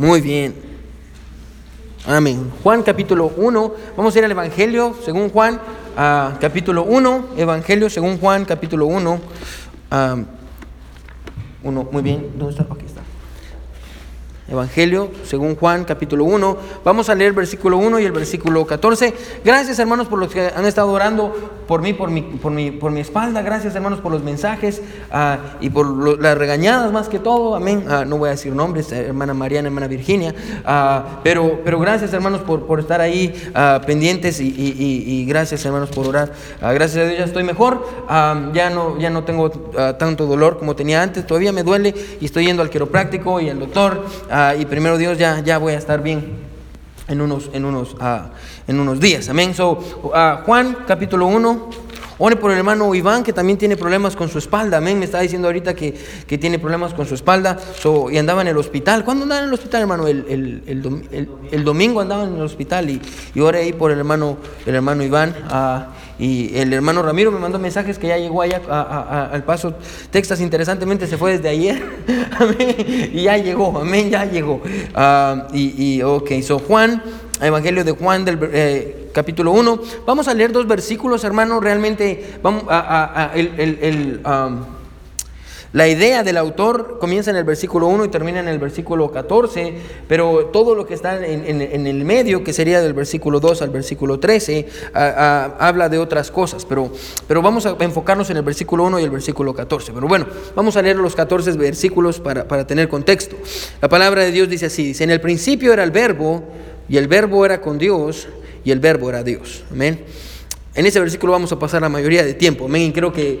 Muy bien. Amén. Juan capítulo 1. Vamos a ir al Evangelio según Juan, ah, capítulo 1. Evangelio según Juan, capítulo 1. Ah, uno, muy bien. ¿Dónde está? Aquí está. Evangelio, según Juan, capítulo 1. Vamos a leer versículo 1 y el versículo 14. Gracias, hermanos, por los que han estado orando por mí, por mi, por mi, por mi espalda. Gracias, hermanos, por los mensajes ah, y por las regañadas más que todo. Amén. Ah, no voy a decir nombres, eh, hermana Mariana, hermana Virginia. Ah, pero, pero gracias, hermanos, por, por estar ahí ah, pendientes y, gracias, hermanos, por orar. Gracias a Dios ya estoy mejor. Ya, no, ya no tengo tanto dolor como tenía antes. Todavía me duele y estoy yendo al quiropráctico y al doctor. Ah, y primero Dios ya, ya voy a estar bien en unos, en unos, ah, en unos días. Amén. So, ah, Juan capítulo 1. Ore por el hermano Iván que también tiene problemas con su espalda. Amén. Me está diciendo ahorita que, que tiene problemas con su espalda So, y andaba en el hospital. ¿Cuándo andaba en el hospital, hermano? El, el- el dom- el- domingo andaba en el hospital y, y oré ahí por el hermano, el hermano Iván. Ah, y el hermano Ramiro me mandó mensajes que ya llegó allá al paso Texas. Interesantemente se fue desde ayer. Amén. Y ya llegó. Amén. Ya llegó. Ah, y, y, ok. So, Juan, Evangelio de Juan del eh, capítulo 1. Vamos a leer dos versículos, hermano. Realmente, vamos a, el, el- um, la idea del autor comienza en el versículo 1 y termina en el versículo 14, pero todo lo que está en, en- en el medio, que sería del versículo 2 al versículo 13, ah, ah, habla de otras cosas, pero, pero vamos a enfocarnos en el versículo 1 y el versículo 14. Pero bueno, vamos a leer los 14 versículos para, para tener contexto. La palabra de Dios dice así, dice, en el principio era el verbo, y el verbo era con Dios, y el verbo era Dios. Amén. En ese versículo vamos a pasar la mayoría de tiempo. Amén. Creo que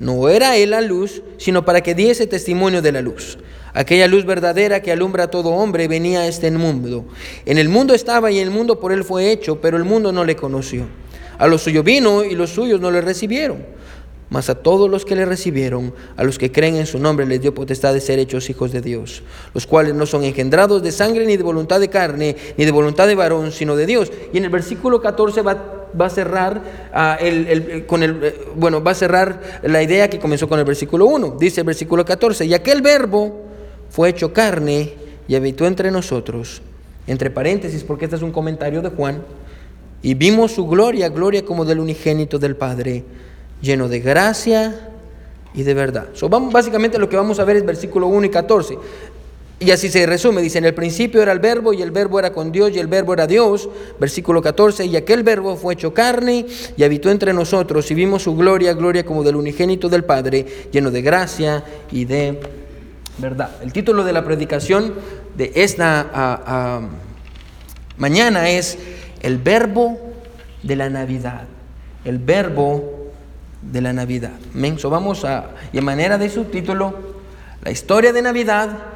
No era él la luz, sino para que diese testimonio de la luz. Aquella luz verdadera que alumbra a todo hombre venía a este mundo. En el mundo estaba y el mundo por él fue hecho, pero el mundo no le conoció. A los suyos vino y los suyos no le recibieron. Mas a todos los que le recibieron, a los que creen en su nombre, les dio potestad de ser hechos hijos de Dios, los cuales no son engendrados de sangre ni de voluntad de carne, ni de voluntad de varón, sino de Dios. Y en el versículo 14 va, va a cerrar ah, el, con el, eh, bueno, va a cerrar la idea que comenzó con el versículo 1. Dice el versículo 14, y aquel verbo fue hecho carne y habitó entre nosotros. Entre paréntesis, porque este es un comentario de Juan. Y vimos su gloria, gloria como del unigénito del Padre, lleno de gracia y de verdad. So, vamos, básicamente lo que vamos a ver es versículo 1 y 14. Y así se resume, dice, en el principio era el verbo y el verbo era con Dios y el verbo era Dios. Versículo 14, y aquel verbo fue hecho carne y habitó entre nosotros y vimos su gloria, gloria como del unigénito del Padre, lleno de gracia y de verdad. El título de la predicación de esta mañana es el verbo de la Navidad. El verbo de la Navidad. Amén. So vamos a, y en manera de subtítulo, la historia de Navidad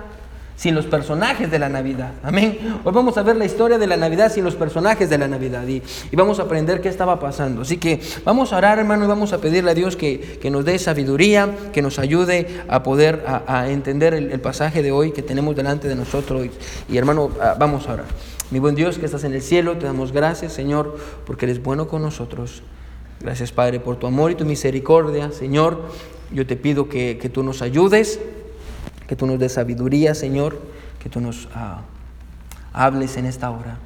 sin los personajes de la Navidad. Amén. Hoy vamos a ver la historia de la Navidad sin los personajes de la Navidad y, y vamos a aprender qué estaba pasando. Así que vamos a orar, hermano, y vamos a pedirle a Dios que, que nos dé sabiduría, que nos ayude a poder a, a entender el, pasaje de hoy que tenemos delante de nosotros. Y, y, hermano, vamos a orar. Mi buen Dios que estás en el cielo, te damos gracias, Señor, porque eres bueno con nosotros. Gracias, Padre, por tu amor y tu misericordia. Señor, yo te pido que, que tú nos ayudes, que tú nos des sabiduría, Señor, que tú nos ah, hables en esta hora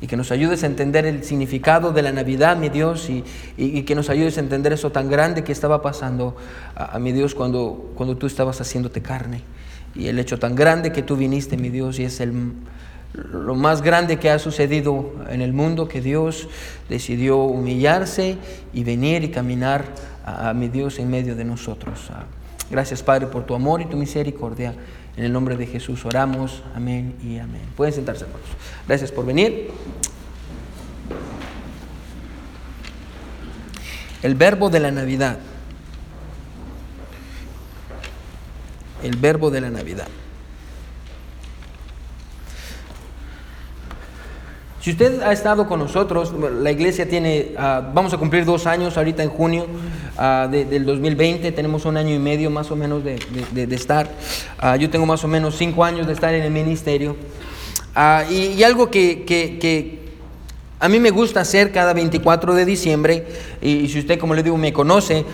y que nos ayudes a entender el significado de la Navidad, mi Dios, y, y- que nos ayudes a entender eso tan grande que estaba pasando a, mi Dios cuando, cuando tú estabas haciéndote carne. Y el hecho tan grande que tú viniste, mi Dios, y es el, lo más grande que ha sucedido en el mundo, que Dios decidió humillarse y venir y caminar a, mi Dios en medio de nosotros. Gracias, Padre, por tu amor y tu misericordia. En el nombre de Jesús oramos. Amén y amén. Pueden sentarse, hermanos. Gracias por venir. El verbo de la Navidad. El verbo de la Navidad. Si usted ha estado con nosotros, la iglesia tiene, ah, vamos a cumplir dos años ahorita en junio ah, del 2020, tenemos un año y medio más o menos de, estar. Ah, yo tengo más o menos cinco años de estar en el ministerio. Y, algo que, a mí me gusta hacer cada 24 de diciembre, y, si usted, como le digo, me conoce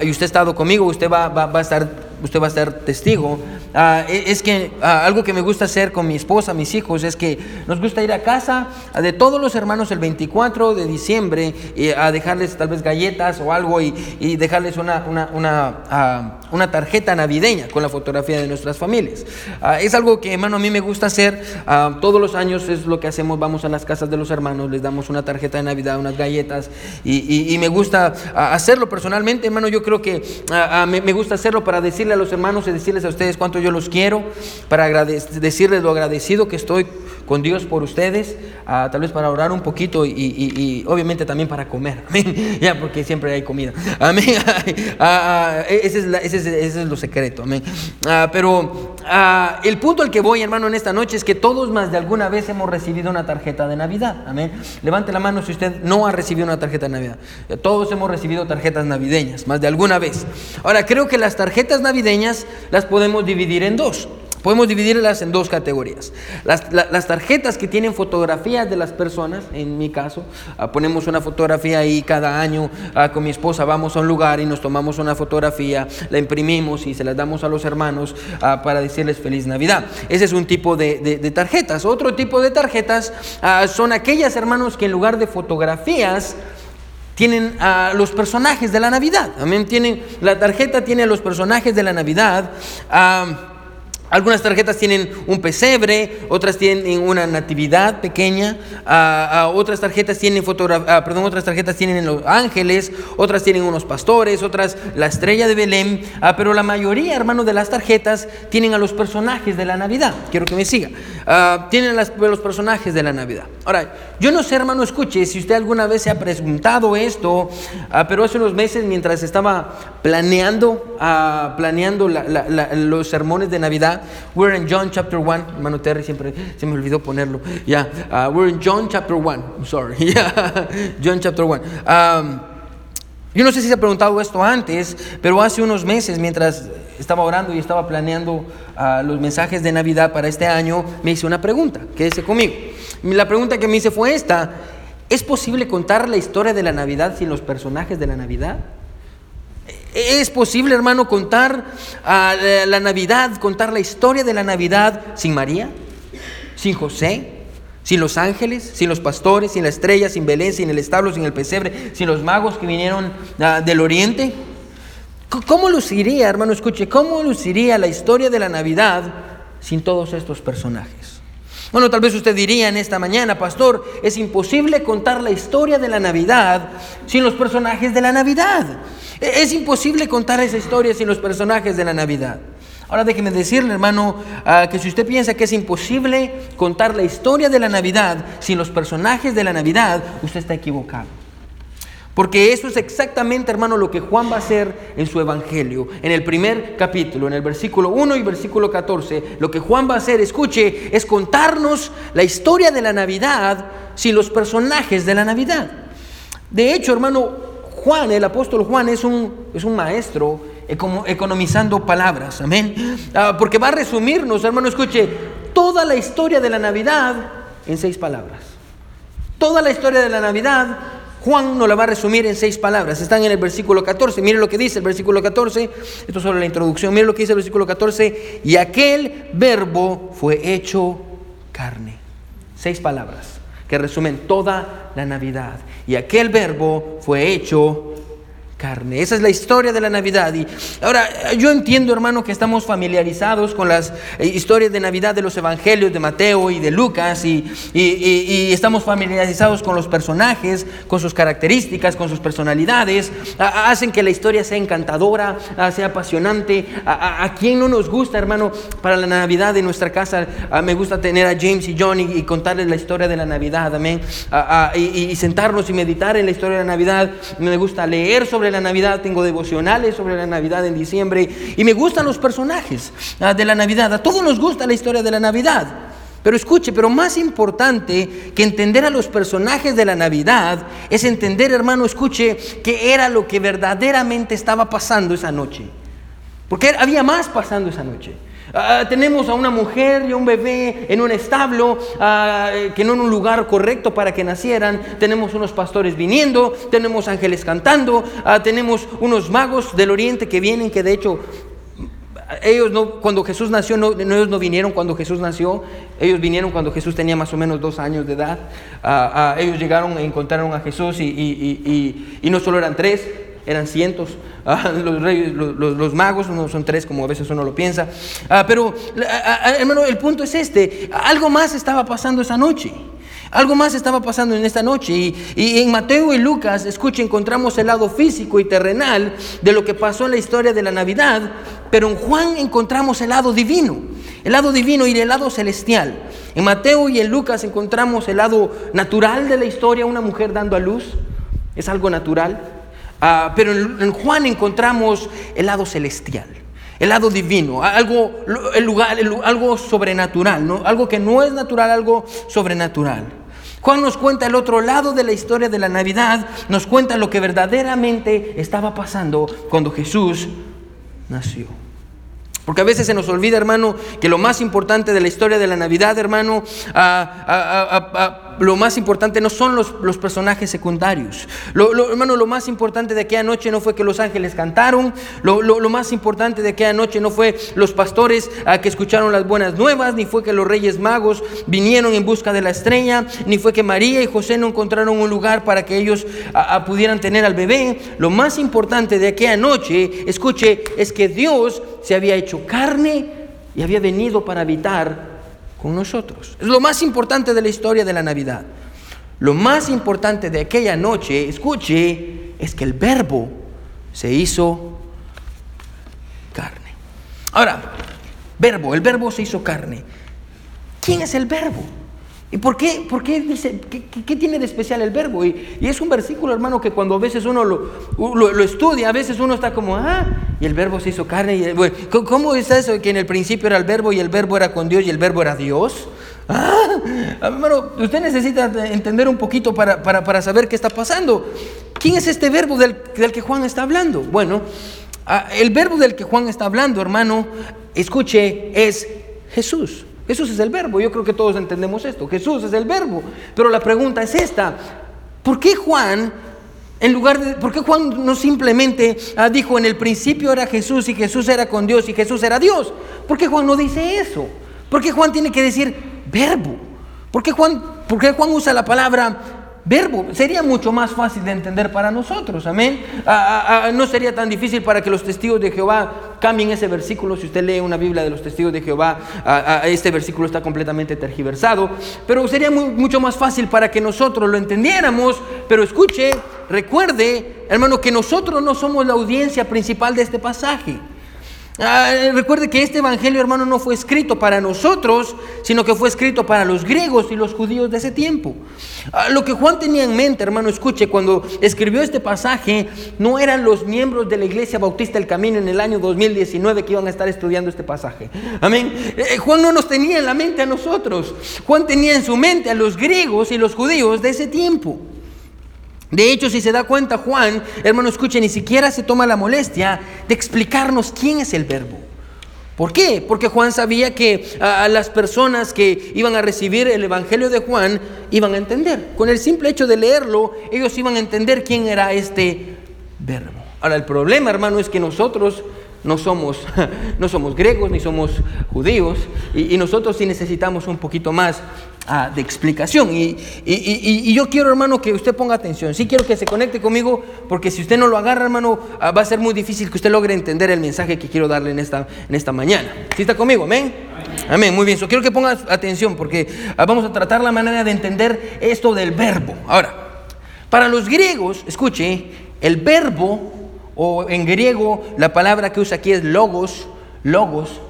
y usted ha estado conmigo, usted va, va a estar, usted va a ser testigo. Ah, e, es que ah, algo que me gusta hacer con mi esposa, mis hijos, es que nos gusta ir a casa de todos los hermanos el 24 de diciembre y a dejarles tal vez galletas o algo y, dejarles una, una, ah, una, tarjeta navideña con la fotografía de nuestras familias. es algo que, hermano, a mí me gusta hacer. Todos los años, es lo que hacemos, vamos a las casas de los hermanos, les damos una tarjeta de Navidad, unas galletas y, y me gusta hacerlo personalmente, hermano, yo creo que me, me gusta hacerlo para decirle a los hermanos y decirles a ustedes cuánto yo los quiero, para decirles lo agradecido que estoy con Dios por ustedes, ah, tal vez para orar un poquito y, obviamente también para comer, ya, porque siempre hay comida, amén, ah, ah, ese, es ese, es lo secreto, amén, pero el punto al que voy, hermano, en esta noche es que todos más de alguna vez hemos recibido una tarjeta de Navidad, amén, levante la mano si usted no ha recibido una tarjeta de Navidad, todos hemos recibido tarjetas navideñas, más de alguna vez, ahora creo que las tarjetas navideñas las podemos dividir en dos, Podemos dividirlas en dos categorías. Las, tarjetas que tienen fotografías de las personas, en mi caso, ah, ponemos una fotografía ahí cada año ah, con mi esposa, vamos a un lugar y nos tomamos una fotografía, la imprimimos y se las damos a los hermanos ah, para decirles feliz Navidad. Ese es un tipo de, tarjetas. Otro tipo de tarjetas son aquellas hermanos que en lugar de fotografías, tienen los personajes de la Navidad. También tienen, la tarjeta tiene a los personajes de la Navidad. Algunas tarjetas tienen un pesebre, otras tienen una natividad pequeña, ah, otras tarjetas tienen ah, perdón, otras tarjetas tienen los ángeles, otras tienen unos pastores, otras la estrella de Belén, pero la mayoría, hermano, de las tarjetas tienen a los personajes de la Navidad. Quiero que me siga. tienen a los personajes de la Navidad. Ahora, yo no sé, hermano, escuche, si usted alguna vez se ha preguntado esto, pero hace unos meses mientras estaba planeando, planeando los sermones de Navidad, We're in John chapter 1. Hermano Terry siempre se me olvidó ponerlo. Ya, uh, we're in John chapter 1. I'm sorry. John chapter 1. Um, yo no sé si se ha preguntado esto antes, pero hace unos meses, mientras estaba orando y estaba planeando uh, los mensajes de Navidad para este año, me hice una pregunta. Quédese conmigo. La pregunta que me hice fue esta. ¿Es posible contar la historia de la Navidad sin los personajes de la Navidad? ¿Es posible, hermano, contar ah, la Navidad, contar la historia de la Navidad sin María, sin José, sin los ángeles, sin los pastores, sin la estrella, sin Belén, sin el establo, sin el pesebre, sin los magos que vinieron ah, del oriente? ¿Cómo luciría, hermano, escuche, cómo luciría la historia de la Navidad sin todos estos personajes? Bueno, tal vez usted diría en esta mañana, pastor, es imposible contar la historia de la Navidad sin los personajes de la Navidad. E-, es imposible contar esa historia sin los personajes de la Navidad. Ahora déjeme decirle, hermano, ah, que si usted piensa que es imposible contar la historia de la Navidad sin los personajes de la Navidad, usted está equivocado. Porque eso es exactamente, hermano, lo que Juan va a hacer en su evangelio. En el primer capítulo, en el versículo 1 y versículo 14, lo que Juan va a hacer, escuche, es contarnos la historia de la Navidad sin los personajes de la Navidad. De hecho, hermano, Juan, el apóstol Juan, es un, es un maestro economizando palabras, amén. Ah, porque va a resumirnos, hermano, escuche, toda la historia de la Navidad en seis palabras. Toda la historia de la Navidad, Juan nos la va a resumir en seis palabras. Están en el versículo 14. Mire lo que dice el versículo 14. Esto es solo la introducción. Mire lo que dice el versículo 14. Y aquel verbo fue hecho carne. Seis palabras que resumen toda la Navidad. Y aquel verbo fue hecho Esa es la historia de la Navidad. Y ahora, yo entiendo, hermano, que estamos familiarizados con las eh, historias de Navidad de los evangelios de Mateo y de Lucas y, estamos familiarizados con los personajes, con sus características, con sus personalidades. hacen que la historia sea encantadora, sea apasionante. A, a, quien no nos gusta, hermano, para la Navidad de nuestra casa, me gusta tener a James y John y, contarles la historia de la Navidad, amén. y sentarnos y meditar en la historia de la Navidad. Me gusta leer sobre la Navidad, tengo devocionales sobre la Navidad en diciembre y me gustan los personajes ah, de la Navidad. A todos nos gusta la historia de la Navidad. Pero escuche, pero más importante que entender a los personajes de la Navidad es entender, hermano, escuche, qué era lo que verdaderamente estaba pasando esa noche. Porque había más pasando esa noche. Ah, tenemos a una mujer y a un bebé en un establo, ah, que no en un lugar correcto para que nacieran. Tenemos unos pastores viniendo, tenemos ángeles cantando, ah, tenemos unos magos del oriente que vienen, que de hecho ellos no, cuando Jesús nació, no, ellos no vinieron cuando Jesús nació, ellos vinieron cuando Jesús tenía más o menos dos años de edad. Ellos llegaron e encontraron a Jesús y, no solo eran tres, eran cientos. Ah, los, reyes, los, magos no son tres como a veces uno lo piensa. pero, hermano, el punto es este, algo más estaba pasando esa noche. Algo más estaba pasando en esta noche y, en Mateo y Lucas, escuche, encontramos el lado físico y terrenal de lo que pasó en la historia de la Navidad, pero en Juan encontramos el lado divino, el lado divino y el lado celestial. En Mateo y en Lucas encontramos el lado natural de la historia, una mujer dando a luz, es algo natural, ah, pero en, Juan encontramos el lado celestial el lado divino, algo, el lugar, algo sobrenatural, algo que no es natural, algo sobrenatural. Juan nos cuenta el otro lado de la historia de la Navidad, nos cuenta lo que verdaderamente estaba pasando cuando Jesús nació. Porque a veces se nos olvida, hermano, que lo más importante de la historia de la Navidad, hermano, lo más importante no son los, los personajes secundarios. Lo, hermano, lo más importante de aquella noche no fue que los ángeles cantaron. Lo, más importante de aquella noche no fue los pastores que escucharon las buenas nuevas, ni fue que los reyes magos vinieron en busca de la estrella, ni fue que María y José no encontraron un lugar para que ellos pudieran tener al bebé. Lo más importante de aquella noche, escuche, es que Dios se había hecho carne y había venido para habitar con nosotros. Es lo más importante de la historia de la Navidad. Lo más importante de aquella noche, escuche, es que el verbo se hizo carne. Ahora, verbo, el verbo se hizo carne. ¿Quién es el verbo? ¿Y por qué, por qué dice, qué, tiene de especial el verbo? Y, es un versículo, hermano, que cuando a veces uno lo, estudia, a veces uno está como, ah, y el verbo se hizo carne. Y, bueno, ¿Cómo es eso? Que en el principio era el verbo y el verbo era con Dios y el verbo era Dios. Ah, hermano, usted necesita entender un poquito para, para, para, saber qué está pasando. ¿Quién es este verbo del, del que Juan está hablando? Bueno, ah, el verbo del que Juan está hablando, hermano, escuche, es Jesús. Jesús es el verbo, yo creo que todos entendemos esto, Jesús es el verbo. Pero la pregunta es esta, ¿por qué Juan, en lugar de, por qué Juan no simplemente ah, dijo en el principio era Jesús y Jesús era con Dios y Jesús era Dios? ¿Por qué Juan no dice eso? ¿Por qué Juan tiene que decir verbo? ¿Por qué Juan, por qué Juan usa la palabra verbo. Sería mucho más fácil de entender para nosotros, amén. Ah, ah, ah, no sería tan difícil para que los testigos de Jehová cambien ese versículo. Si usted lee una Biblia de los testigos de Jehová, este versículo está completamente tergiversado. Pero sería mucho más fácil para que nosotros lo entendiéramos. Pero escuche, recuerde, hermano, que nosotros no somos la audiencia principal de este pasaje. Ah, recuerde que este Evangelio, hermano, no fue escrito para nosotros, sino que fue escrito para los griegos y los judíos de ese tiempo. Ah, lo que Juan tenía en mente, hermano, escuche, cuando escribió este pasaje, no eran los miembros de la Iglesia Bautista del Camino en el año 2019 que iban a estar estudiando este pasaje. Amén. Eh, Juan no nos tenía en la mente a nosotros. Juan tenía en su mente a los griegos y los judíos de ese tiempo. De hecho, si se da cuenta Juan, hermano, escuche, ni siquiera se toma la molestia de explicarnos quién es el verbo. ¿Por qué? Porque Juan sabía que a, las personas que iban a recibir el Evangelio de Juan iban a entender. Con el simple hecho de leerlo, ellos iban a entender quién era este verbo. Ahora, el problema, hermano, es que nosotros no somos, no somos griegos ni somos judíos y, nosotros sí necesitamos un poquito más ah, de explicación. Y, yo quiero, hermano, que usted ponga atención. Sí quiero que se conecte conmigo porque si usted no lo agarra, hermano, ah, va a ser muy difícil que usted logre entender el mensaje que quiero darle en esta, en esta mañana. ¿Sí está conmigo? Amén. Amén, muy bien. quiero que ponga atención porque ah, vamos a tratar la manera de entender esto del verbo. Ahora, para los griegos, escuche, el verbo o en griego la palabra que usa aquí es logos, logos.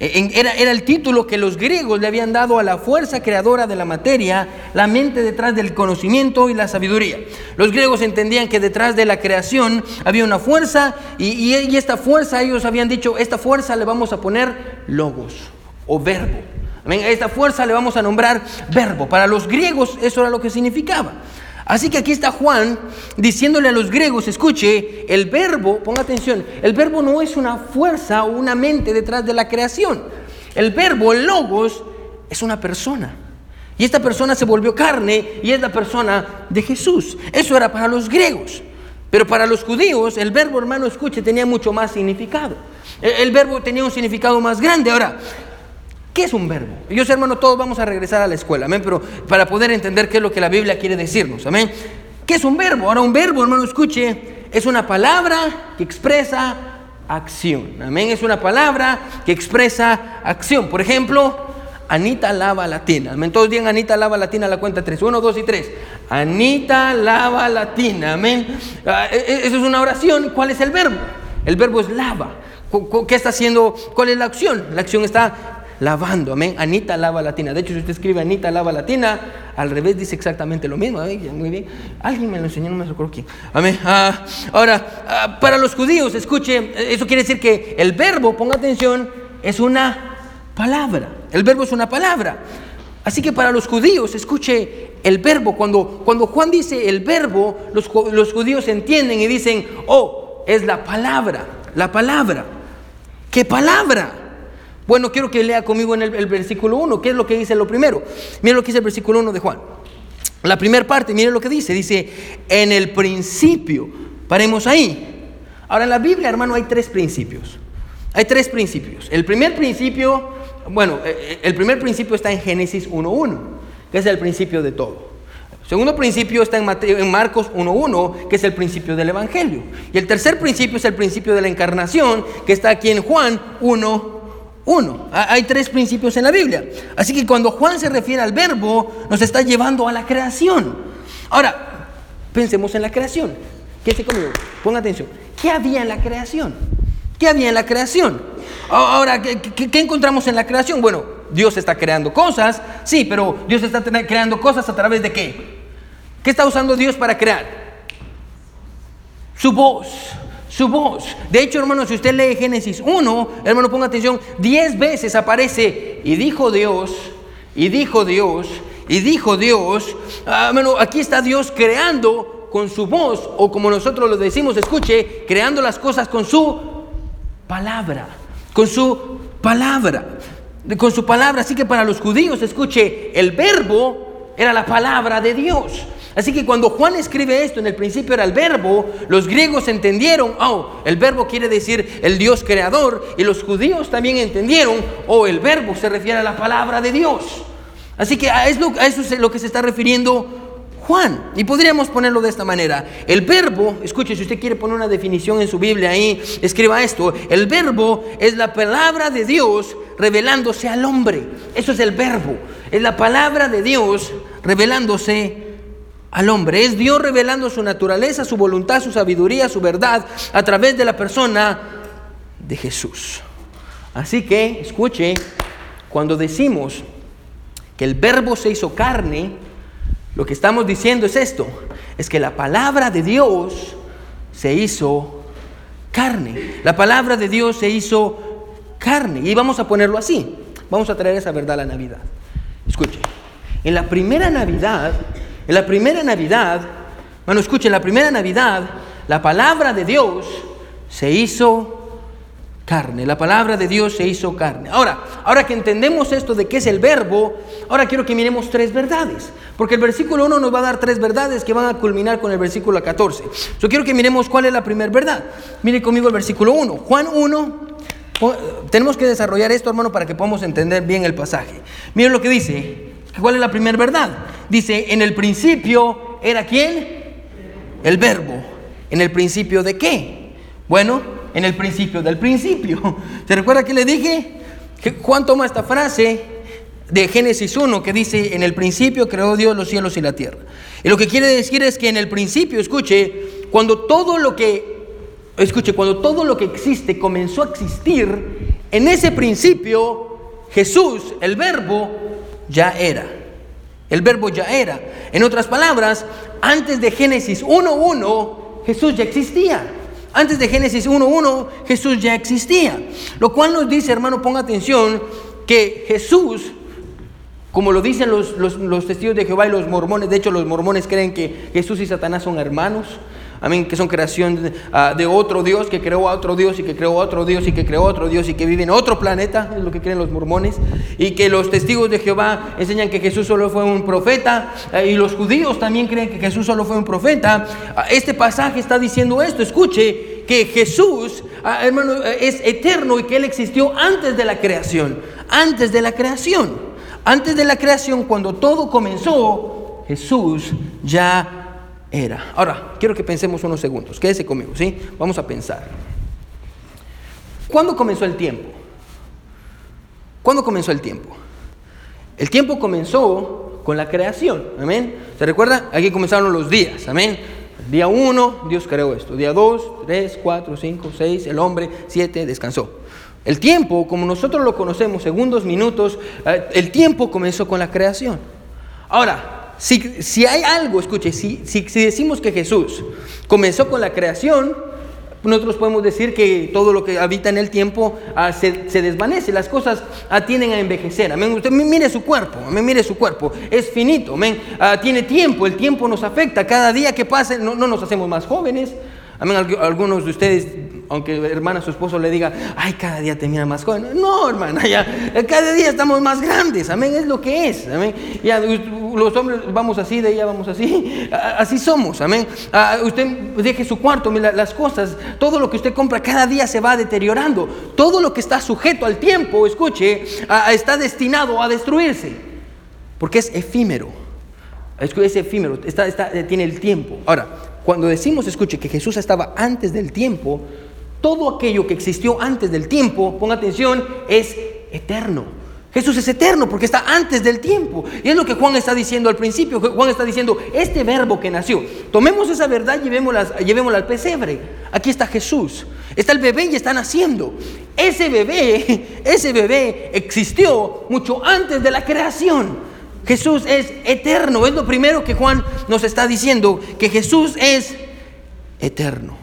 E, era, era, el título que los griegos le habían dado a la fuerza creadora de la materia, la mente detrás del conocimiento y la sabiduría. Los griegos entendían que detrás de la creación había una fuerza y, y esta fuerza, ellos habían dicho, esta fuerza le vamos a poner logos o verbo. Esta fuerza le vamos a nombrar verbo. Para los griegos eso era lo que significaba. Así que aquí está Juan diciéndole a los griegos, escuche, el verbo, ponga atención, el verbo no es una fuerza o una mente detrás de la creación. El verbo, el logos, es una persona. Y esta persona se volvió carne y es la persona de Jesús. Eso era para los griegos. Pero para los judíos el verbo, hermano, escuche, tenía mucho más significado. El, verbo tenía un significado más grande. Ahora, ¿Qué es un verbo? Yo sé, hermano, todos vamos a regresar a la escuela, amén, pero para poder entender qué es lo que la Biblia quiere decirnos, amén. ¿Qué es un verbo? Ahora, un verbo, hermano, escuche, es una palabra que expresa acción, amén. Es una palabra que expresa acción. Por ejemplo, Anita lava latina. Amén. Todos digan Anita lava latina la cuenta tres. Uno, dos y tres. Anita lava latina. Amén. Ah, e, e, eso es una oración. ¿Cuál es el verbo? El verbo es lava. ¿Qué está haciendo? ¿Cuál es la acción? La acción está lavando, amén. Anita lava latina. De hecho, si usted escribe Anita lava latina, al revés dice exactamente lo mismo. Muy bien. Alguien me lo enseñó, no me recuerdo quién. Amén. Ah, ahora, ah, para los judíos, escuche, eso quiere decir que el verbo, ponga atención, es una palabra. El verbo es una palabra. Así que para los judíos, escuche el verbo. Cuando, cuando Juan dice el verbo, los, los judíos entienden y dicen, oh, es la palabra, la palabra. ¿Qué palabra? Bueno, quiero que lea conmigo en el, versículo 1. ¿Qué es lo que dice lo primero? Miren lo que dice el versículo 1 de Juan. La primera parte, miren lo que dice. Dice, en el principio. Paremos ahí. Ahora en la Biblia, hermano, hay tres principios. Hay tres principios. El primer principio, bueno, eh, eh, el primer principio está en Génesis 1.1, que es el principio de todo. El segundo principio está en, en Marcos 1.1, que es el principio del Evangelio. Y el tercer principio es el principio de la encarnación, que está aquí en Juan 1 uno. Hay tres principios en la Biblia. Así que cuando Juan se refiere al verbo, nos está llevando a la creación. Ahora, pensemos en la creación. Quédese conmigo, ponga atención. ¿Qué había en la creación? ¿Qué había en la creación? Ahora, ¿qué, encontramos en la creación? Bueno, Dios está creando cosas, sí, pero Dios está creando cosas a través de qué? ¿Qué está usando Dios para crear? Su voz su voz. De hecho, hermano, si usted lee Génesis 1, hermano, ponga atención, diez veces aparece y dijo Dios, y dijo Dios, y dijo Dios. Ah, hermano, aquí está Dios creando con su voz, o como nosotros lo decimos, escuche, creando las cosas con su palabra, con su palabra, con su palabra. Así que para los judíos, escuche, el verbo era la palabra de Dios. Así que cuando Juan escribe esto, en el principio era el verbo, los griegos entendieron, oh, el verbo quiere decir el Dios creador, y los judíos también entendieron, oh, el verbo se refiere a la palabra de Dios. Así que a eso, es lo que se está refiriendo Juan. Y podríamos ponerlo de esta manera. El verbo, escuche, si usted quiere poner una definición en su Biblia ahí, escriba esto. El verbo es la palabra de Dios revelándose al hombre. Eso es el verbo. Es la palabra de Dios revelándose al hombre. Es Dios revelando su naturaleza, su voluntad, su sabiduría, su verdad a través de la persona de Jesús. Así que, escuche, cuando decimos que el verbo se hizo carne, lo que estamos diciendo es esto, es que la palabra de Dios se hizo carne. La palabra de Dios se hizo carne. Y vamos a ponerlo así. Vamos a traer esa verdad a la Navidad. Escuche, en la primera Navidad en la primera Navidad, bueno, escuchen, la primera Navidad, la palabra de Dios se hizo carne. La palabra de Dios se hizo carne. Ahora, ahora que entendemos esto de qué es el verbo, ahora quiero que miremos tres verdades. Porque el versículo 1 nos va a dar tres verdades que van a culminar con el versículo 14. Yo quiero que miremos cuál es la primera verdad. Mire conmigo el versículo 1. Juan 1. Tenemos que desarrollar esto, hermano, para que podamos entender bien el pasaje. Miren lo que dice. ¿Cuál es la primera verdad? Dice, en el principio era quién? El verbo. ¿En el principio de qué? Bueno, en el principio del principio. ¿Se recuerda que le dije? Juan toma esta frase de Génesis 1 que dice, en el principio creó Dios los cielos y la tierra. Y lo que quiere decir es que en el principio, escuche, cuando todo lo que, escuche, cuando todo lo que existe comenzó a existir, en ese principio Jesús, el verbo, ya era. El verbo ya era. En otras palabras, antes de Génesis 1.1, Jesús ya existía. Antes de Génesis 1.1, Jesús ya existía. Lo cual nos dice, hermano, ponga atención, que Jesús Como lo dicen los, los, testigos de Jehová y los mormones, de hecho los mormones creen que Jesús y Satanás son hermanos, amén, que son creación ah, de, otro Dios, que creó a otro Dios y que creó a otro Dios y que creó a otro Dios y que vive en otro planeta, es lo que creen los mormones, y que los testigos de Jehová enseñan que Jesús solo fue un profeta, eh, y los judíos también creen que Jesús solo fue un profeta. Ah, este pasaje está diciendo esto, escuche, que Jesús, ah, hermano, eh, es eterno y que Él existió antes de la creación, antes de la creación. Antes de la creación, cuando todo comenzó, Jesús ya era. Ahora, quiero que pensemos unos segundos. Quédese conmigo, ¿sí? Vamos a pensar. ¿Cuándo comenzó el tiempo? ¿Cuándo comenzó el tiempo? El tiempo comenzó con la creación, amén. ¿Se recuerda? Aquí comenzaron los días, amén. Día 1, Dios creó esto. Día 2, 3, 4, 5, 6, el hombre, 7, descansó. El tiempo, como nosotros lo conocemos, segundos, minutos, eh, el tiempo comenzó con la creación. Ahora, si, hay algo, escuche, si, si, decimos que Jesús comenzó con la creación, nosotros podemos decir que todo lo que habita en el tiempo ah, se, desvanece, las cosas ah, tienden a envejecer. Amén. Usted mire su cuerpo, amén, mire su cuerpo, es finito, amén. Ah, tiene tiempo, el tiempo nos afecta. Cada día que pase no, no nos hacemos más jóvenes. Amén. Algunos de ustedes aunque hermana, su esposo le diga, ay, cada día te mira más joven. No, hermana, ya, cada día estamos más grandes, amén, es lo que es, amén. Ya, los hombres vamos así, de ella vamos así, así somos, amén. Usted deje su cuarto, las cosas, todo lo que usted compra cada día se va deteriorando. Todo lo que está sujeto al tiempo, escuche, está destinado a destruirse, porque es efímero. Es efímero, está, tiene el tiempo. Ahora, cuando decimos, escuche, que Jesús estaba antes del tiempo, todo aquello que existió antes del tiempo, ponga atención, es eterno. Jesús es eterno porque está antes del tiempo. Y es lo que Juan está diciendo al principio. Juan está diciendo, este verbo que nació, tomemos esa verdad y llevémosla, al pesebre. Aquí está Jesús. Está el bebé y está naciendo. Ese bebé, ese bebé existió mucho antes de la creación. Jesús es eterno. Es lo primero que Juan nos está diciendo, que Jesús es eterno.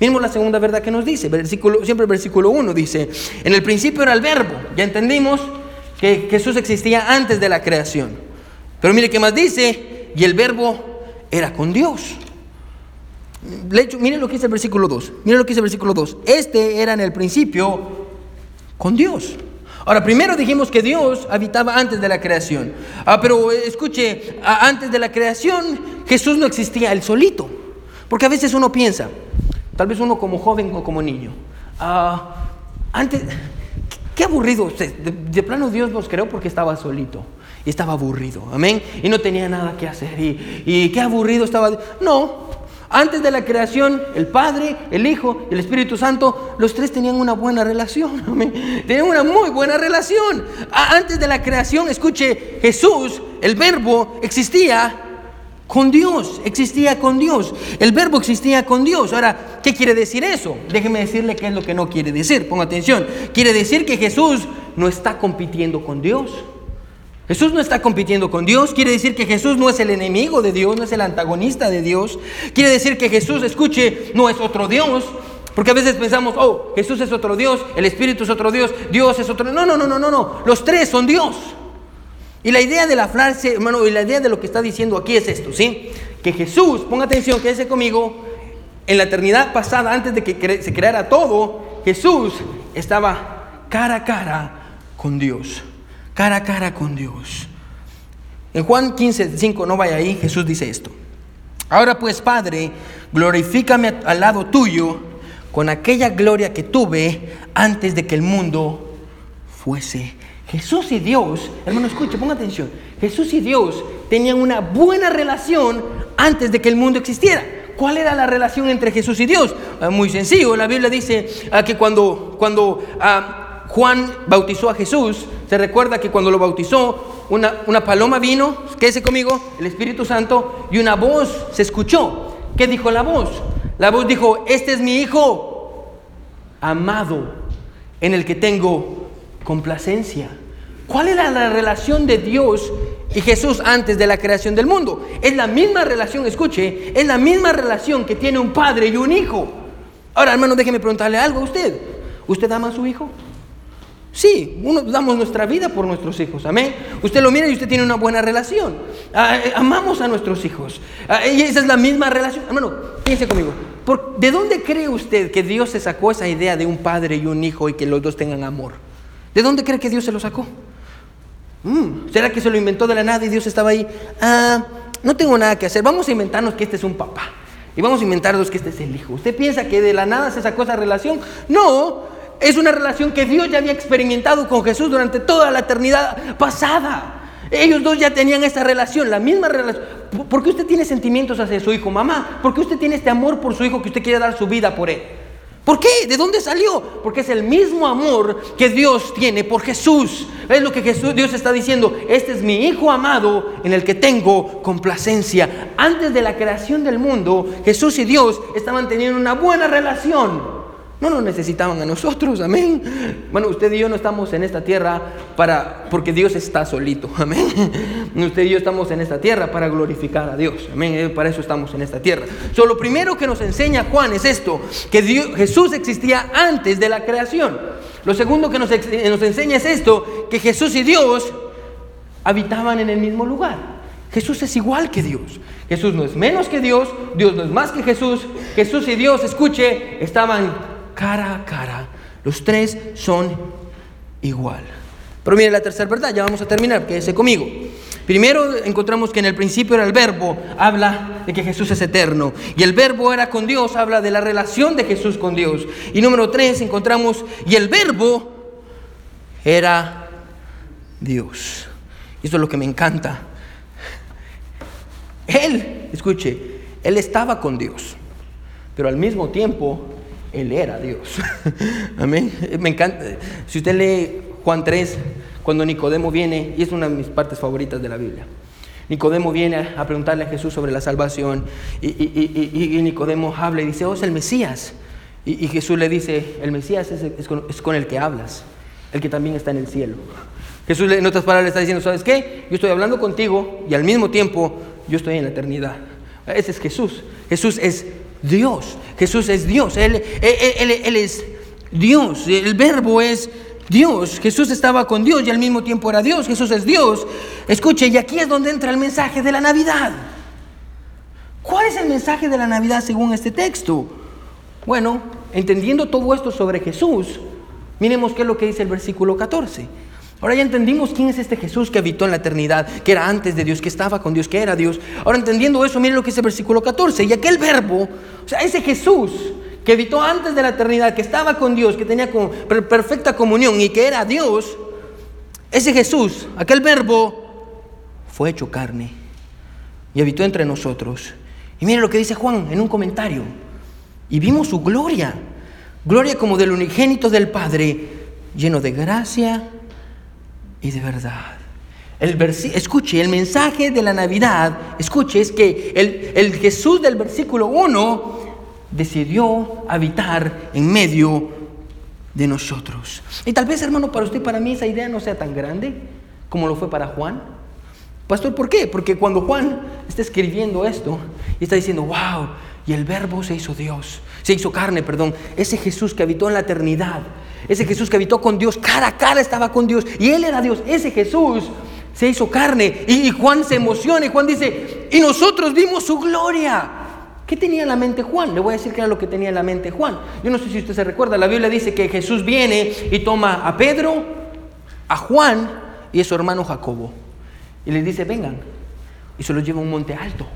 Miremos la segunda verdad que nos dice, versículo, siempre el versículo 1 dice, en el principio era el verbo, ya entendimos que Jesús existía antes de la creación. Pero mire qué más dice, y el verbo era con Dios. Mire lo que dice el versículo 2, mire lo que dice el versículo 2, este era en el principio con Dios. Ahora, primero dijimos que Dios habitaba antes de la creación. Ah, pero eh, escuche, antes de la creación Jesús no existía él solito. Porque a veces uno piensa, Tal vez uno como joven o como niño. Ah, antes, qué aburrido. De, plano Dios nos creó porque estaba solito. Y estaba aburrido. Amén. Y no tenía nada que hacer. Y, qué aburrido estaba. No. Antes de la creación, el Padre, el Hijo y el Espíritu Santo, los tres tenían una buena relación. Amén. Tenían una muy buena relación. Antes de la creación, escuche, Jesús, el verbo, existía con Dios, existía con Dios. El verbo existía con Dios. Ahora, ¿qué quiere decir eso? Déjeme decirle qué es lo que no quiere decir. Ponga atención. Quiere decir que Jesús no está compitiendo con Dios. Jesús no está compitiendo con Dios. Quiere decir que Jesús no es el enemigo de Dios, no es el antagonista de Dios. Quiere decir que Jesús, escuche, no es otro Dios. Porque a veces pensamos, oh, Jesús es otro Dios, el Espíritu es otro Dios, Dios es otro. No, no, no, no, no, no. Los tres son Dios. Y la idea de la frase, hermano, y la idea de lo que está diciendo aquí es esto, ¿sí? Que Jesús, ponga atención, quédese conmigo, en la eternidad pasada, antes de que se creara todo, Jesús estaba cara a cara con Dios. Cara a cara con Dios. En Juan 15, 5, no vaya ahí, Jesús dice esto. Ahora pues, Padre, glorifícame al lado tuyo con aquella gloria que tuve antes de que el mundo fuese Jesús y Dios, hermano, escuche, ponga atención. Jesús y Dios tenían una buena relación antes de que el mundo existiera. ¿Cuál era la relación entre Jesús y Dios? Ah, muy sencillo, la Biblia dice ah, que cuando, cuando ah, Juan bautizó a Jesús, se recuerda que cuando lo bautizó, una, una paloma vino, quédese conmigo, el Espíritu Santo, y una voz se escuchó. ¿Qué dijo la voz? La voz dijo, este es mi Hijo amado, en el que tengo complacencia. ¿Cuál era la relación de Dios y Jesús antes de la creación del mundo? Es la misma relación, escuche, es la misma relación que tiene un padre y un hijo. Ahora, hermano, déjeme preguntarle algo a usted. ¿Usted ama a su hijo? Sí, uno damos nuestra vida por nuestros hijos, amén. Usted lo mira y usted tiene una buena relación. Ah, eh, amamos a nuestros hijos. Ah, y esa es la misma relación. Hermano, piense conmigo. ¿De dónde cree usted que Dios se sacó esa idea de un padre y un hijo y que los dos tengan amor? ¿De dónde cree que Dios se lo sacó? Mm, ¿Será que se lo inventó de la nada y Dios estaba ahí? Ah, no tengo nada que hacer. Vamos a inventarnos que este es un papá. Y vamos a inventarnos que este es el hijo. ¿Usted piensa que de la nada se sacó esa relación? No, es una relación que Dios ya había experimentado con Jesús durante toda la eternidad pasada. Ellos dos ya tenían esa relación, la misma relación. ¿Por qué usted tiene sentimientos hacia su hijo, mamá? ¿Por qué usted tiene este amor por su hijo que usted quiere dar su vida por él? ¿Por qué? ¿De dónde salió? Porque es el mismo amor que Dios tiene por Jesús. Es lo que Jesús, Dios está diciendo. Este es mi Hijo amado en el que tengo complacencia. Antes de la creación del mundo, Jesús y Dios estaban teniendo una buena relación. No nos necesitaban a nosotros, amén. Bueno, usted y yo no estamos en esta tierra para porque Dios está solito, amén. Usted y yo estamos en esta tierra para glorificar a Dios, amén. Eh, para eso estamos en esta tierra. Solo lo primero que nos enseña Juan es esto, que Jesús existía antes de la creación. Lo segundo que nos, nos enseña es esto, que Jesús y Dios habitaban en el mismo lugar. Jesús es igual que Dios. Jesús no es menos que Dios, Dios no es más que Jesús. Jesús y Dios, escuche, estaban cara a cara. Los tres son igual. Pero mire la tercera verdad, ya vamos a terminar, quédese conmigo. Primero encontramos que en el principio era el verbo, habla de que Jesús es eterno. Y el verbo era con Dios, habla de la relación de Jesús con Dios. Y número tres encontramos, y el verbo era Dios. Y eso es lo que me encanta. Él, escuche, él estaba con Dios, pero al mismo tiempo él era Dios. Amén. Me encanta. Si usted lee Juan 3, cuando Nicodemo viene, y es una de mis partes favoritas de la Biblia. Nicodemo viene a preguntarle a Jesús sobre la salvación y, Nicodemo habla y dice, oh, es el Mesías. Y, Jesús le dice, el Mesías es, con, el que hablas, el que también está en el cielo. Jesús en otras palabras está diciendo, ¿sabes qué? Yo estoy hablando contigo y al mismo tiempo yo estoy en la eternidad. Ese es Jesús. Jesús es Dios. Jesús es Dios. Él, él, es Dios. El verbo es Dios. Jesús estaba con Dios y al mismo tiempo era Dios. Jesús es Dios. Escuche, y aquí es donde entra el mensaje de la Navidad. ¿Cuál es el mensaje de la Navidad según este texto? Bueno, entendiendo todo esto sobre Jesús, miremos qué es lo que dice el versículo 14. Ahora ya entendimos quién es este Jesús que habitó en la eternidad, que era antes de Dios, que estaba con Dios, que era Dios. Ahora entendiendo eso, miren lo que dice el versículo 14. Y aquel verbo, o sea, ese Jesús que habitó antes de la eternidad, que estaba con Dios, que tenía perfecta comunión y que era Dios, ese Jesús, aquel verbo, fue hecho carne y habitó entre nosotros. Y miren lo que dice Juan en un comentario. Y vimos su gloria, gloria como del unigénito del Padre, lleno de gracia y de verdad. El escuche, el mensaje de la Navidad, escuche, es que el, el Jesús del versículo 1 decidió habitar en medio de nosotros. Y tal vez, hermano, para usted para mí esa idea no sea tan grande como lo fue para Juan. Pastor, ¿por qué? Porque cuando Juan está escribiendo esto y está diciendo, wow, y el verbo se hizo Dios, se hizo carne, perdón, ese Jesús que habitó en la eternidad, ese Jesús que habitó con Dios, cara a cara estaba con Dios y Él era Dios. Ese Jesús se hizo carne y, Juan se emociona y Juan dice, y nosotros vimos su gloria. ¿Qué tenía en la mente Juan? Le voy a decir qué era lo que tenía en la mente Juan. Yo no sé si usted se recuerda, la Biblia dice que Jesús viene y toma a Pedro, a Juan y a su hermano Jacobo. Y les dice, vengan. Y se los lleva a un monte alto.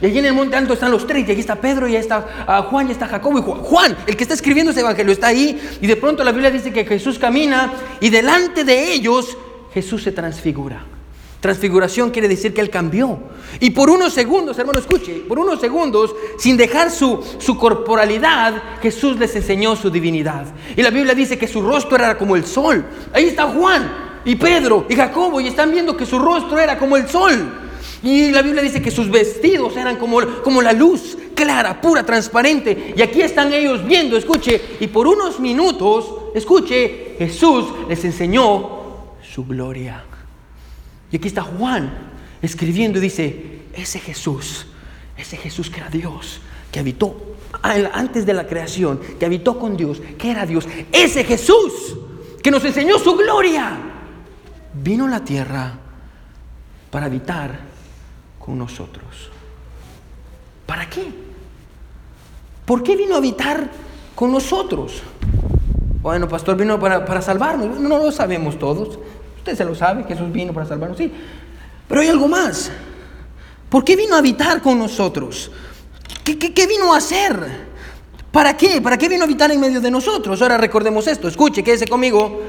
Y allí en el monte alto están los tres, y aquí está Pedro, y ahí está ah, Juan, y está Jacobo, y Juan, el que está escribiendo ese evangelio, está ahí, y de pronto la Biblia dice que Jesús camina, y delante de ellos Jesús se transfigura. Transfiguración quiere decir que Él cambió. Y por unos segundos, hermano, escuche, por unos segundos, sin dejar su, su corporalidad, Jesús les enseñó su divinidad. Y la Biblia dice que su rostro era como el sol. Ahí está Juan y Pedro y Jacobo, y están viendo que su rostro era como el sol. Y la Biblia dice que sus vestidos eran como, como la luz clara, pura, transparente. Y aquí están ellos viendo, escuche, y por unos minutos, escuche, Jesús les enseñó su gloria. Y aquí está Juan escribiendo y dice, ese Jesús, ese Jesús que era Dios, que habitó antes de la creación, que habitó con Dios, que era Dios, ese Jesús que nos enseñó su gloria, vino a la tierra para habitar con nosotros. ¿Para qué? ¿Por qué vino a habitar con nosotros? Bueno, pastor, vino para, para salvarnos. No, lo sabemos todos. Usted se lo sabe, Jesús vino para salvarnos, sí. Pero hay algo más. ¿Por qué vino a habitar con nosotros? ¿Qué, qué vino a hacer? ¿Para qué? ¿Para qué vino a habitar en medio de nosotros? Ahora recordemos esto, escuche, quédese conmigo.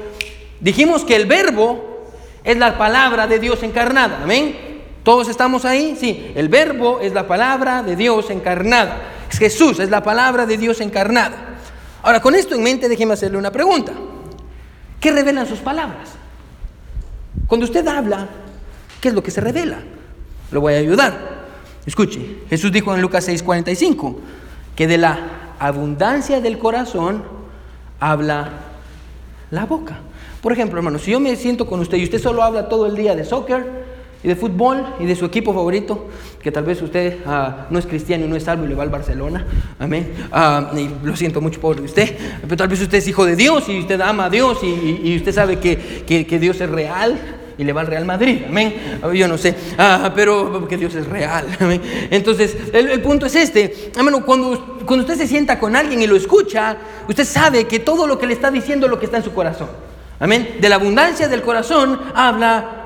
Dijimos que el verbo es la palabra de Dios encarnada, amén. ¿Todos estamos ahí? Sí, el verbo es la palabra de Dios encarnada. Es Jesús, es la palabra de Dios encarnada. Ahora, con esto en mente, déjeme hacerle una pregunta. ¿Qué revelan sus palabras? Cuando usted habla, ¿qué es lo que se revela? Lo voy a ayudar. Escuche, Jesús dijo en Lucas 6:45 que de la abundancia del corazón habla la boca. Por ejemplo, hermano, si yo me siento con usted y usted solo habla todo el día de soccer y de fútbol y de su equipo favorito, que tal vez usted ah, no es cristiano y no es salvo y le va al Barcelona, amén. Ah, y lo siento mucho por usted, pero tal vez usted es hijo de Dios y usted ama a Dios y, usted sabe que, que Dios es real y le va al Real Madrid, amén. Yo no sé, ah, pero porque Dios es real, amén. Entonces, el, punto es este, amén, cuando, cuando usted se sienta con alguien y lo escucha, usted sabe que todo lo que le está diciendo es lo que está en su corazón, amén. De la abundancia del corazón habla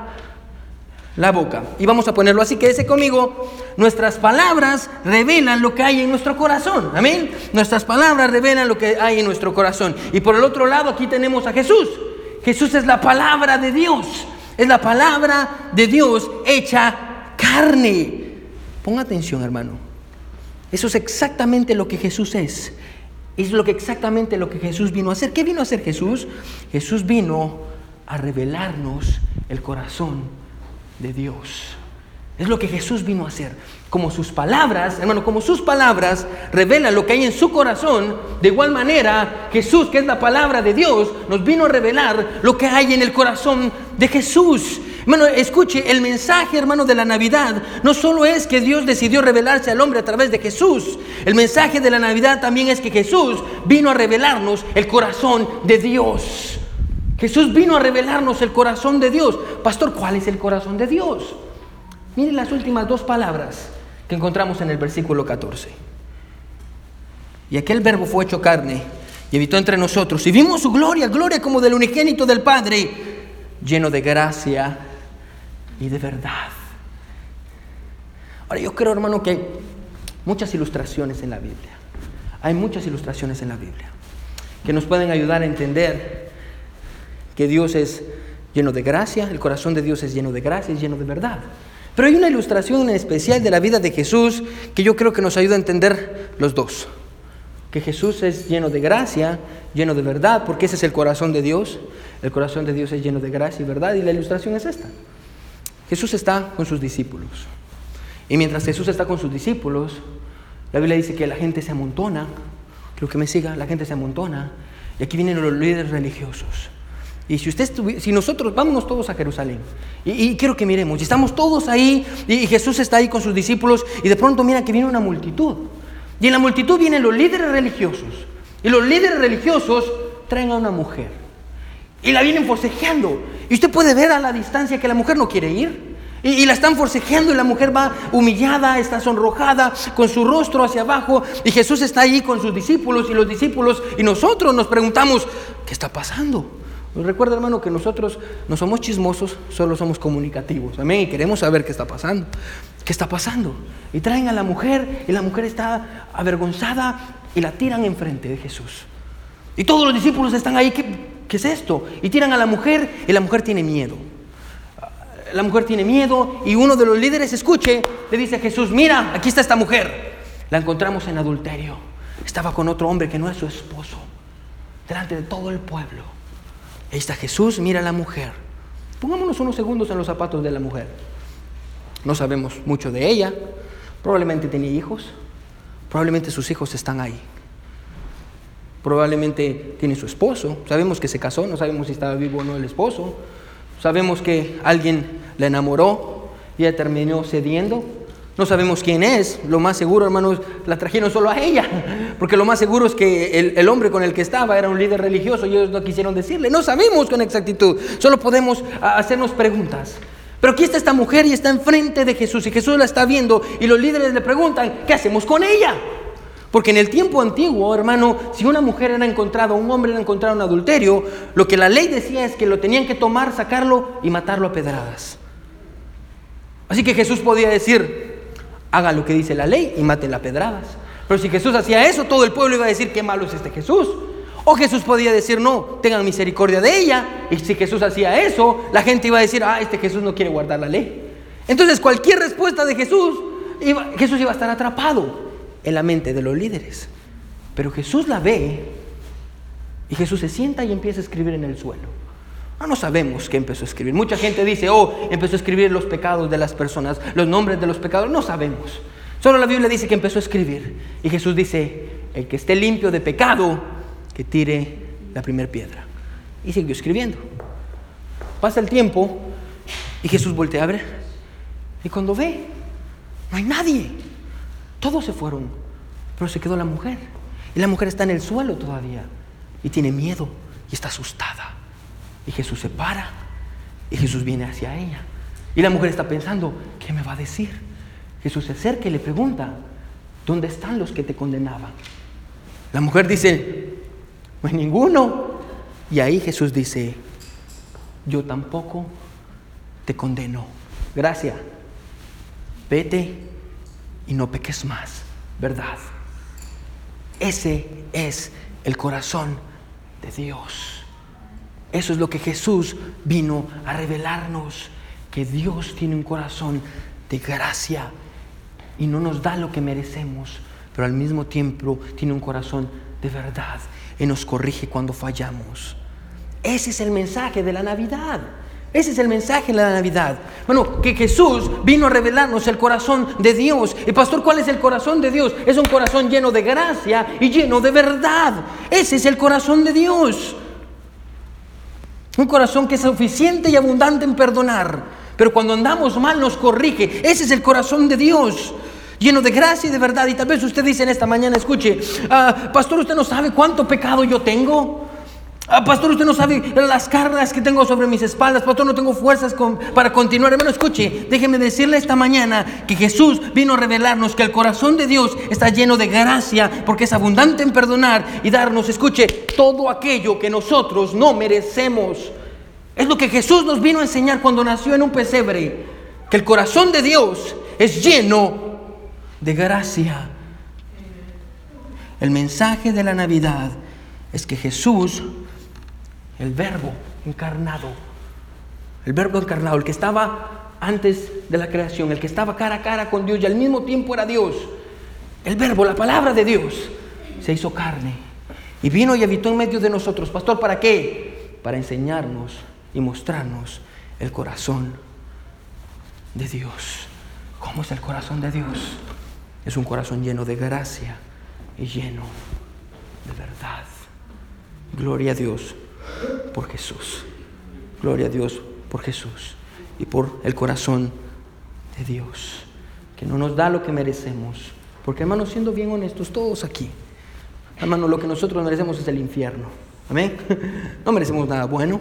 la boca. Y vamos a ponerlo así, que ese conmigo, nuestras palabras revelan lo que hay en nuestro corazón. Amén. Nuestras palabras revelan lo que hay en nuestro corazón. Y por el otro lado aquí tenemos a Jesús. Jesús es la palabra de Dios. Es la palabra de Dios hecha carne. Ponga atención, hermano. Eso es exactamente lo que Jesús es. Es lo que exactamente lo que Jesús vino a hacer. ¿Qué vino a hacer Jesús? Jesús vino a revelarnos el corazón de Dios. Es lo que Jesús vino a hacer. Como sus palabras, hermano, como sus palabras revelan lo que hay en su corazón, de igual manera Jesús, que es la palabra de Dios, nos vino a revelar lo que hay en el corazón de Jesús. Hermano, escuche, el mensaje, hermano, de la Navidad no solo es que Dios decidió revelarse al hombre a través de Jesús. El mensaje de la Navidad también es que Jesús vino a revelarnos el corazón de Dios. Jesús vino a revelarnos el corazón de Dios. Pastor, ¿cuál es el corazón de Dios? Miren las últimas dos palabras que encontramos en el versículo 14. Y aquel verbo fue hecho carne y habitó entre nosotros y vimos su gloria, gloria como del unigénito del Padre, lleno de gracia y de verdad. Ahora yo creo, hermano, que hay muchas ilustraciones en la Biblia. Hay muchas ilustraciones en la Biblia que nos pueden ayudar a entender que Dios es lleno de gracia, el corazón de Dios es lleno de gracia, es lleno de verdad. Pero hay una ilustración especial de la vida de Jesús que yo creo que nos ayuda a entender los dos. Que Jesús es lleno de gracia, lleno de verdad, porque ese es el corazón de Dios. El corazón de Dios es lleno de gracia y verdad. Y la ilustración es esta. Jesús está con sus discípulos. Y mientras Jesús está con sus discípulos, la Biblia dice que la gente se amontona. Creo que me siga, la gente se amontona. Y aquí vienen los líderes religiosos. Y si, usted si nosotros, vámonos todos a Jerusalén. Y, quiero que miremos, y estamos todos ahí, y, Jesús está ahí con sus discípulos, y de pronto mira que viene una multitud. Y en la multitud vienen los líderes religiosos. Y los líderes religiosos traen a una mujer. Y la vienen forcejeando. Y usted puede ver a la distancia que la mujer no quiere ir. Y, y, la están forcejeando y la mujer va humillada, está sonrojada, con su rostro hacia abajo. Y Jesús está ahí con sus discípulos y los discípulos. Y nosotros nos preguntamos, ¿qué está pasando? Recuerda, hermano, que nosotros no somos chismosos, solo somos comunicativos. Amén. Y queremos saber qué está pasando. ¿Qué está pasando? Y traen a la mujer y la mujer está avergonzada y la tiran enfrente de Jesús. Y todos los discípulos están ahí. ¿Qué, es esto? Y tiran a la mujer y la mujer tiene miedo. La mujer tiene miedo y uno de los líderes, escuche, le dice a Jesús, mira, aquí está esta mujer. La encontramos en adulterio. Estaba con otro hombre que no es su esposo, delante de todo el pueblo. Ahí está Jesús, mira a la mujer. Pongámonos unos segundos en los zapatos de la mujer. No sabemos mucho de ella. Probablemente tenía hijos. Probablemente sus hijos están ahí. Probablemente tiene su esposo. Sabemos que se casó, no sabemos si estaba vivo o no el esposo. Sabemos que alguien la enamoró y ella terminó cediendo No sabemos quién es. Lo más seguro, hermanos, la trajeron solo a ella. Porque lo más seguro es que el, hombre con el que estaba era un líder religioso y ellos no quisieron decirle. No sabemos con exactitud. Solo podemos hacernos preguntas. Pero aquí está esta mujer y está enfrente de Jesús y Jesús la está viendo y los líderes le preguntan, ¿qué hacemos con ella? Porque en el tiempo antiguo, hermano, si una mujer era encontrada, un hombre era encontrado en adulterio, lo que la ley decía es que lo tenían que tomar, sacarlo y matarlo a pedradas. Así que Jesús podía decir, haga lo que dice la ley y mate a pedradas. Pero si Jesús hacía eso, todo el pueblo iba a decir, qué malo es este Jesús. O Jesús podía decir, no, tengan misericordia de ella. Y si Jesús hacía eso, la gente iba a decir, ah, este Jesús no quiere guardar la ley. Entonces cualquier respuesta de Jesús, Jesús iba a estar atrapado en la mente de los líderes. Pero Jesús la ve y Jesús se sienta y empieza a escribir en el suelo. No, no sabemos qué empezó a escribir. Mucha gente dice, oh, empezó a escribir los pecados de las personas, los nombres de los pecados. No sabemos. Solo la Biblia dice que empezó a escribir. Y Jesús dice, el que esté limpio de pecado, que tire la primera piedra. Y siguió escribiendo. Pasa el tiempo y Jesús voltea a ver. Y cuando ve, no hay nadie. Todos se fueron, pero se quedó la mujer. Y la mujer está en el suelo todavía y tiene miedo y está asustada. Y Jesús se para y Jesús viene hacia ella. Y la mujer está pensando, ¿qué me va a decir? Jesús se acerca y le pregunta, ¿dónde están los que te condenaban? La mujer dice, no hay ninguno. Y ahí Jesús dice, yo tampoco te condeno. Gracias. Vete y no peques más, ¿verdad? Ese es el corazón de Dios. Eso es lo que Jesús vino a revelarnos, que Dios tiene un corazón de gracia y no nos da lo que merecemos, pero al mismo tiempo tiene un corazón de verdad y nos corrige cuando fallamos. Ese es el mensaje de la Navidad. Ese es el mensaje de la Navidad. Bueno, que Jesús vino a revelarnos el corazón de Dios. Y pastor, ¿cuál es el corazón de Dios? Es un corazón lleno de gracia y lleno de verdad. Ese es el corazón de Dios. Un corazón que es suficiente y abundante en perdonar. Pero cuando andamos mal nos corrige. Ese es el corazón de Dios. Lleno de gracia y de verdad. Y tal vez usted dice en esta mañana, escuche, ah, pastor, usted no sabe cuánto pecado yo tengo. Ah, pastor, usted no sabe las cargas que tengo sobre mis espaldas. Pastor, no tengo fuerzas para continuar. Hermano, escuche, déjeme decirle esta mañana que Jesús vino a revelarnos que el corazón de Dios está lleno de gracia porque es abundante en perdonar y darnos, escuche, todo aquello que nosotros no merecemos. Es lo que Jesús nos vino a enseñar cuando nació en un pesebre, que el corazón de Dios es lleno de gracia. El mensaje de la Navidad es que Jesús el verbo encarnado. El verbo encarnado, el que estaba antes de la creación, el que estaba cara a cara con Dios y al mismo tiempo era Dios. El verbo, la palabra de Dios, se hizo carne y vino y habitó en medio de nosotros. Pastor, ¿para qué? Para enseñarnos y mostrarnos el corazón de Dios. ¿Cómo es el corazón de Dios? Es un corazón lleno de gracia y lleno de verdad. Gloria a Dios por Jesús. Gloria a Dios por Jesús y por el corazón de Dios, que no nos da lo que merecemos. Porque hermanos, siendo bien honestos, todos aquí, hermano, lo que nosotros merecemos es el infierno. Amén. No merecemos nada bueno.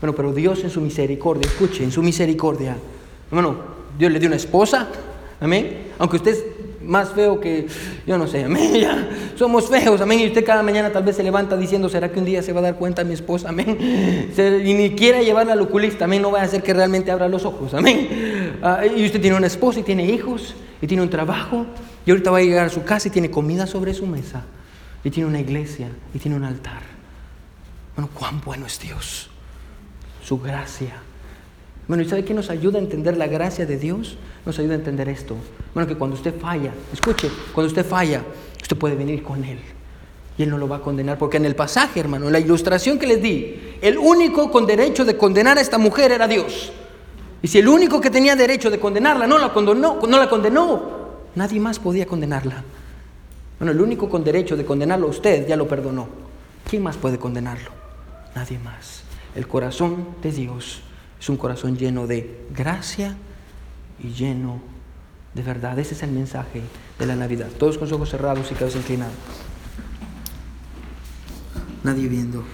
Bueno, pero Dios en su misericordia, escuche, en su misericordia, hermano, Dios le dio una esposa. Amén. Aunque usted más feo que, yo no sé, amén, ya, somos feos, amén, y usted cada mañana tal vez se levanta diciendo, ¿será que un día se va a dar cuenta mi esposa, amén? y ni quiera llevarla al oculista, amén, no va a hacer que realmente abra los ojos, amén. Ah, y usted tiene una esposa y tiene hijos, y tiene un trabajo, y ahorita va a llegar a su casa y tiene comida sobre su mesa, y tiene una iglesia, y tiene un altar. Bueno, cuán bueno es Dios, su gracia. Bueno, ¿y sabe qué nos ayuda a entender la gracia de Dios? Nos ayuda a entender esto. Bueno, que cuando usted falla, escuche, cuando usted falla, usted puede venir con Él. Y Él no lo va a condenar. Porque en el pasaje, hermano, en la ilustración que les di, el único con derecho de condenar a esta mujer era Dios. Y si el único que tenía derecho de condenarla no la condenó, no la condenó, nadie más podía condenarla. Bueno, el único con derecho de condenarlo a usted ya lo perdonó. ¿Quién más puede condenarlo? Nadie más. El corazón de Dios es un corazón lleno de gracia y lleno De verdad, ese es el mensaje de la Navidad. Todos con los ojos cerrados y cabeza inclinada. Nadie viendo.